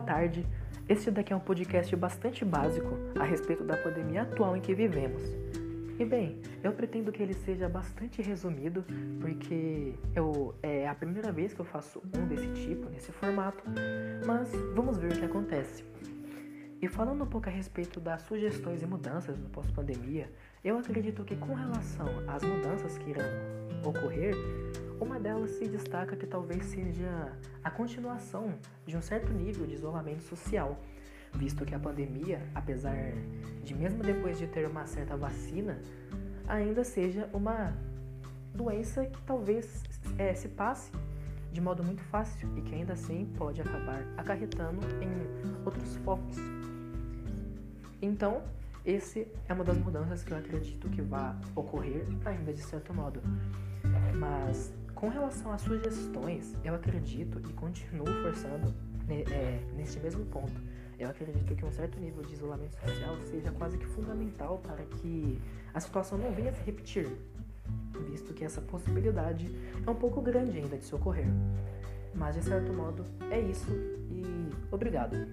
tarde. Este daqui é um podcast bastante básico a respeito da pandemia atual em que vivemos. E bem, eu pretendo que ele seja bastante resumido, porque eu, é a primeira vez que eu faço um desse tipo, nesse formato, mas vamos ver o que acontece. E falando um pouco a respeito das sugestões e mudanças no pós-pandemia, eu acredito que com relação às mudanças que irão ocorrer, delas se destaca que talvez seja a continuação de um certo nível de isolamento social, visto que a pandemia, apesar de mesmo depois de ter uma certa vacina, ainda seja uma doença que talvez é, se passe de modo muito fácil e que ainda assim pode acabar acarretando em outros focos então, esse é uma das mudanças que eu acredito que vai ocorrer ainda de certo modo. Mas com relação às sugestões, eu acredito e continuo forçando é, neste mesmo ponto. Eu acredito que um certo nível de isolamento social seja quase que fundamental para que a situação não venha a se repetir, visto que essa possibilidade é um pouco grande ainda de se ocorrer. Mas de certo modo é isso e obrigado.